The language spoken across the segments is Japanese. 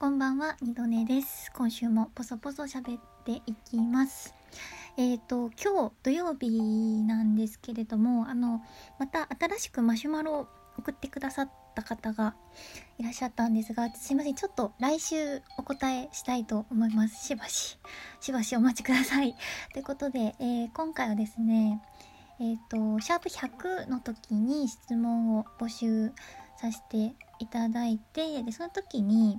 こんばんは、二度寝です。今週もポソポソ喋っていきます。えっ、と、今日土曜日なんですけれども、あの、また新しくマシュマロを送ってくださった方がいらっしゃったんですが、すいません、ちょっと来週お答えしたいと思います。しばし、しばしお待ちください。ということで、えー今回はですね、えっ、と、シャープ100の時に質問を募集させていただいて、で、その時に、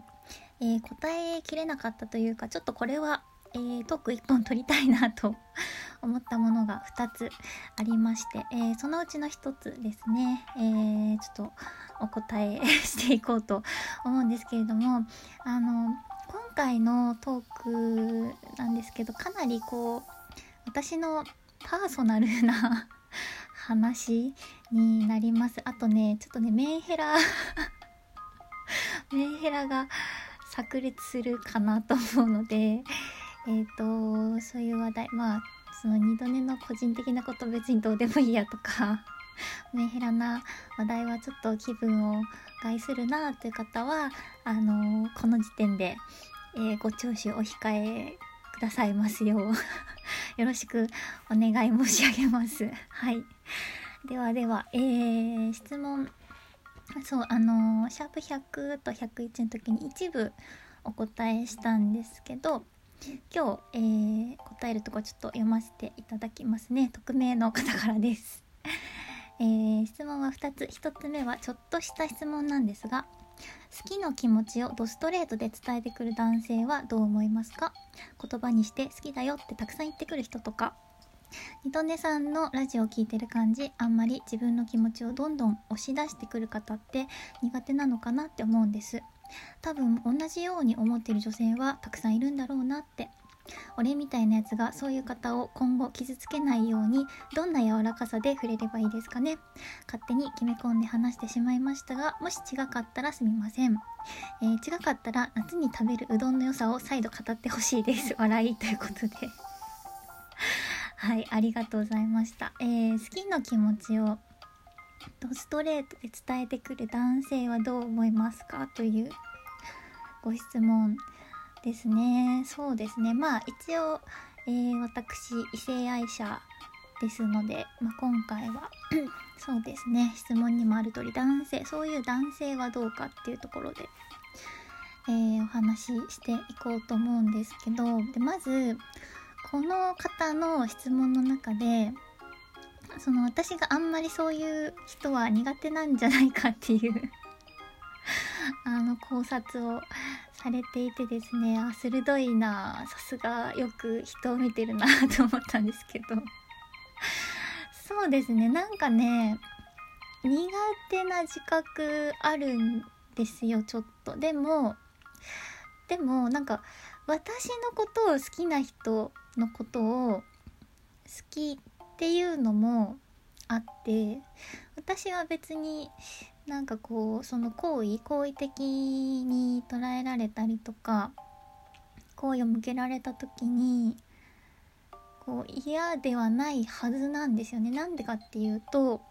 えー答えきれなかったというかちょっとこれは、えートーク1本取りたいなと 思ったものが2つありまして、えーそのうちの1つですね、えーちょっとお答えしていこうと思うんですけれどもあの今回のトークなんですけどかなりこう私のパーソナルな 話になります。あとねちょっとねメンヘラ メンヘラが炸裂するかなと思うので えっ、とそういう話題まあその二度寝の個人的なこと別にどうでもいいやとか メンヘラな話題はちょっと気分を害するなという方はあのこの時点で、えーご聴取お控えくださいますよう よろしくお願い申し上げます。はい。ではでは、えー質問そうあのシャープ100と101の時に一部お答えしたんですけど今日、えー答えるとこちょっと読ませていただきますね。匿名の方からです、えー質問は2つ。1つ目はちょっとした質問なんですが好きの気持ちをドストレートで伝えてくる男性はどう思いますか？言葉にして好きだよってたくさん言ってくる人とかニトネさんのラジオを聞いてる感じあんまり自分の気持ちをどんどん押し出してくる方って苦手なのかなって思うんです。多分同じように思ってる女性はたくさんいるんだろうなって。俺みたいなやつがそういう方を今後傷つけないようにどんな柔らかさで触れればいいですかね。勝手に決め込んで話してしまいましたがもし違かったらすみません、えー違かったら夏に食べるうどんの良さを再度語ってほしいです。笑いということで。はい、ありがとうございました。えー好きの気持ちをストレートで伝えてくる男性はどう思いますか？というご質問ですね。そうですね。まあ一応、えー私異性愛者ですので、まあ、今回は そうですね質問にもある通り男性そういう男性はどうかっていうところで、えーお話ししていこうと思うんですけどでまずこの方の質問の中でその私があんまりそういう人は苦手なんじゃないかっていう あの考察をされていてですねあ鋭いなさすがよく人を見てるなと思ったんですけど。そうですねなんかね苦手な自覚あるんですよちょっと。でもでもなんか私のことを好きな人のことを好きっていうのもあって私は別になんかこうその行為好意的に捉えられたりとか好意を向けられた時にこう嫌ではないはずなんですよね。なんでかっていうと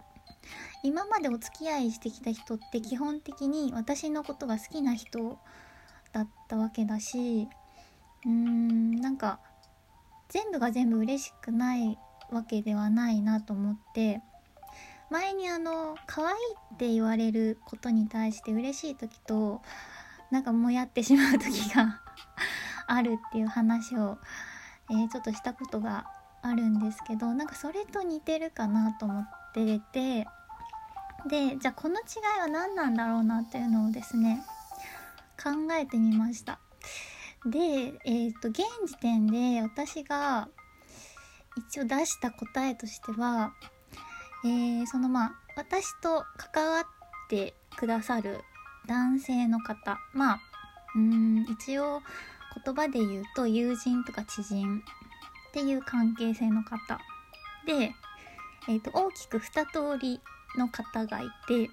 今までお付き合いしてきた人って基本的に私のことが好きな人だったわけだしうーんなんか全部が全部嬉しくないわけではないなと思って前にあの可愛いって言われることに対して嬉しい時となんかもやってしまう時が あるっていう話を、えーちょっとしたことがあるんですけどなんかそれと似てるかなと思っててでじゃあこの違いは何なんだろうなっていうのをですね考えてみました。で、えっ、と現時点で私が一応出した答えとしては、えーそのまあ私と関わってくださる男性の方まあうん一応言葉で言うと友人とか知人っていう関係性の方で、えーと大きく2通りの方がいて、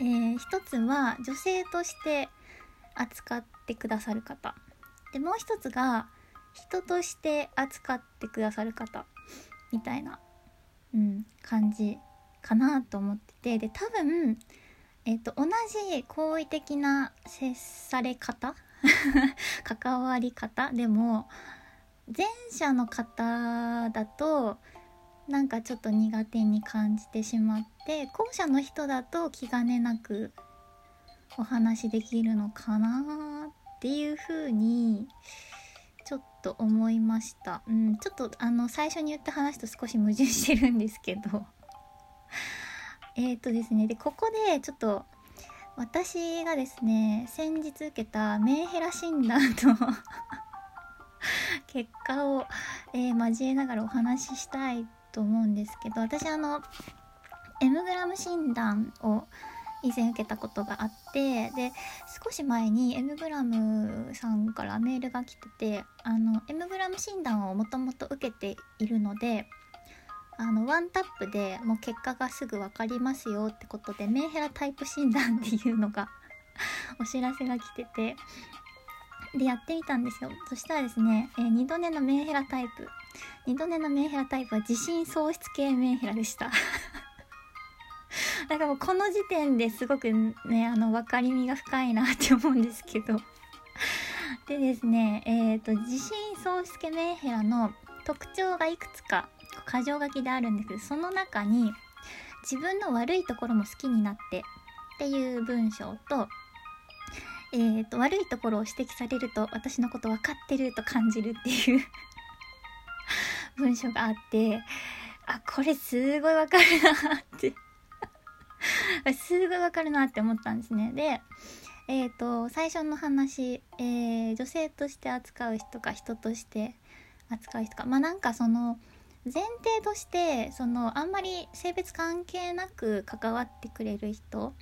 えー一つは女性として扱ってくださる方。でもう一つが人として扱ってくださる方みたいな、うん、感じかなと思ってて。で多分えっ、と同じ好意的な接され方 関わり方でも前者の方だとなんかちょっと苦手に感じてしまって後者の人だと気兼ねなくお話できるのかなっていう風にちょっと思いました。うん、ちょっとあの最初に言った話と少し矛盾してるんですけど えっとですね、で、ここでちょっと私がですね、先日受けたメンヘラ診断の 結果を、えー、交えながらお話ししたいと思うんですけど、私あの、M グラム診断を以前受けたことがあってで少し前に M グラムさんからメールが来ててあの M グラム診断をもともと受けているのであのワンタップでもう結果がすぐ分かりますよってことでメンヘラタイプ診断っていうのが お知らせが来ててでやってみたんですよ。そしたらですね、えー、2度寝のメンヘラタイプ。2度寝のメンヘラタイプは自信喪失系メンヘラでした。だかもうこの時点ですごくねあの分かりみが深いなって思うんですけど。でですねえっ、ー、と自信喪失系メンヘラの特徴がいくつか箇条書きであるんですけどその中に自分の悪いところも好きになってっていう文章と,、えーと、悪いところを指摘されると私のこと分かってると感じるっていう 文章があってあこれすごいわかるなって。すごいわかるなって思ったんですね。でえっ、ー、と最初の話、えー、女性として扱う人か人として扱う人か。まあなんかその前提としてそのあんまり性別関係なく関わってくれる人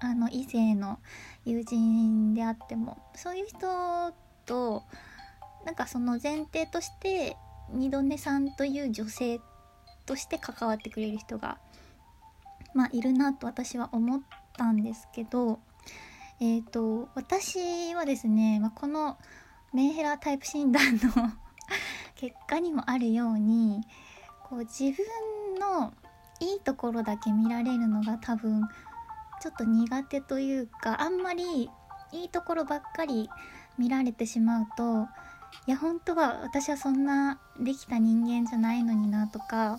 あの異性の友人であってもそういう人となんかその前提として二度寝さんという女性として関わってくれる人がまあいるなと私は思ったんですけどえっ、ー、と私はですね、まあ、このメンヘラタイプ診断の 結果にもあるようにこう自分のいいところだけ見られるのが多分ちょっと苦手というかあんまりいいところばっかり見られてしまうといや本当は私はそんなできた人間じゃないのになとか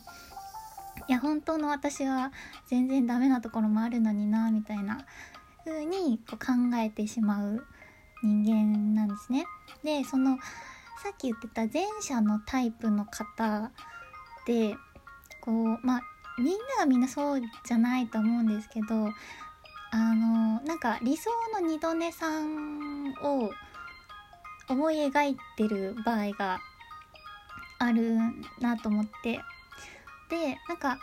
いや本当の私は全然ダメなところもあるのになみたいな風にこう考えてしまう人間なんですね。でそのさっき言ってた前者のタイプの方でこうまあみんながみんなそうじゃないと思うんですけどあのなんか理想の二度寝さんを思い描いてる場合があるなと思ってでなんか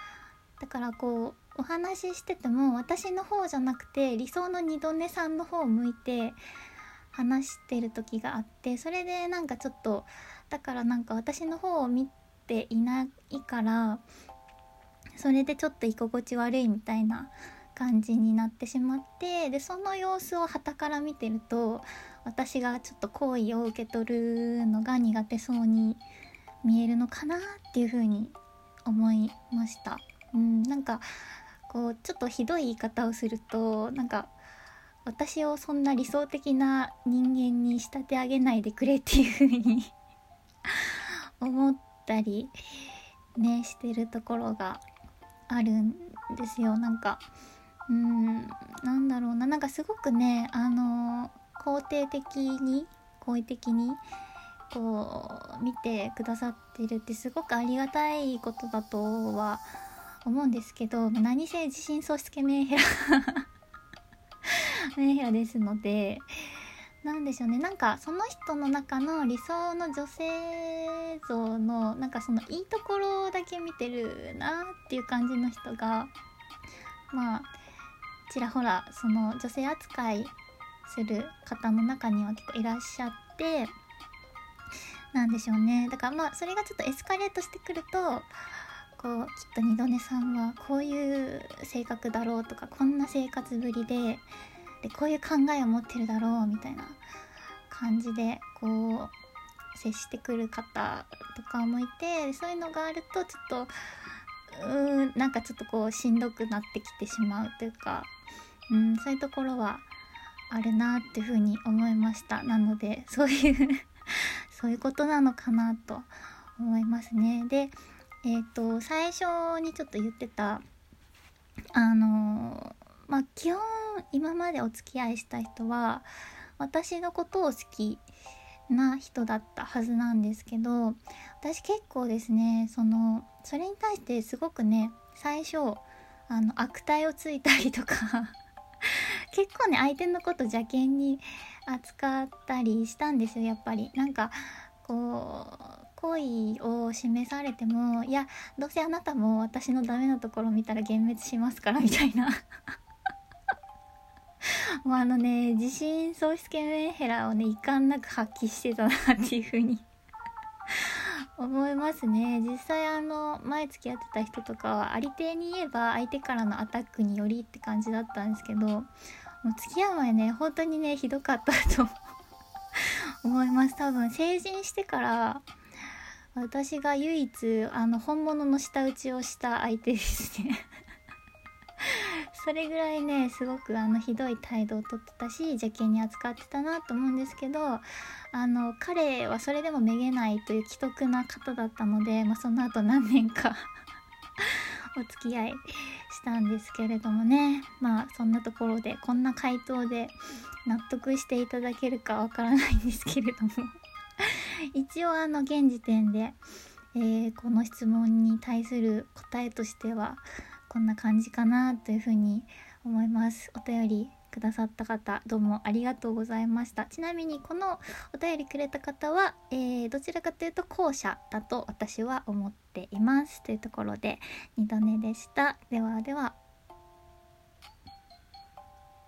だからこうお話ししてても私の方じゃなくて理想の二度寝さんの方を向いて話してる時があってそれでなんかちょっとだからなんか私の方を見ていないからそれでちょっと居心地悪いみたいな感じになってしまってでその様子を傍から見てると私がちょっと好意を受け取るのが苦手そうに見えるのかなっていう風に思いました。うん、なんかこうちょっとひどい言い方をするとなんか私をそんな理想的な人間に仕立て上げないでくれっていう風に 思ったりねしてるところがあるんですよなんかうんなんだろうななんかすごくねあの肯定的に好意的にこう見てくださってるってすごくありがたいことだとは思うんですけど何せ自信喪失系メンヘラ メンヘラですので何でしょうね。なんかその人の中の理想の女性像のなんかそのいいところだけ見てるなっていう感じの人がまあちらほらその女性扱いする方の中には結構いらっしゃってなんでしょうね。だからまあそれがちょっとエスカレートしてくるとこうきっと二度寝さんはこういう性格だろうとかこんな生活ぶりででこういう考えを持ってるだろうみたいな感じでこう接してくる方とかもいてそういうのがあるとちょっとうーんなんかちょっとこうしんどくなってきてしまうというかうん、そういうところはあるなっていうふうに思いました。なのでそういうそういうことなのかなと思いますね。でえっ、ー、と最初にちょっと言ってたあのまあ基本今までお付き合いした人は私のことを好きな人だったはずなんですけど私結構ですねそのそれに対してすごくね最初あの悪態をついたりとか結構ね相手のこと邪険に扱ったりしたんですよやっぱり。なんかこう好意を示されてもいやどうせあなたも私のダメなところ見たら幻滅しますからみたいな。もうあのね自信喪失系メンヘラをね遺憾なく発揮してたなっていう風に。思いますね。実際あの前付き合ってた人とかはありていに言えば相手からのアタックによりって感じだったんですけどもう付き合う前ね本当にねひどかったと思います。多分成人してから私が唯一あの本物の舌打ちをした相手ですね。それぐらいねすごくあのひどい態度をとってたし邪険に扱ってたなと思うんですけどあの彼はそれでもめげないという既得な方だったので、まあ、その後何年かお付き合いしたんですけれどもね。まあそんなところでこんな回答で納得していただけるかわからないんですけれども。一応あの現時点で、えー、この質問に対する答えとしてはこんな感じかなというふうに思います。お便りくださった方どうもありがとうございました。ちなみにこのお便りくれた方は、えー、どちらかというと後者だと私は思っています。というところで2度寝でした。ではでは。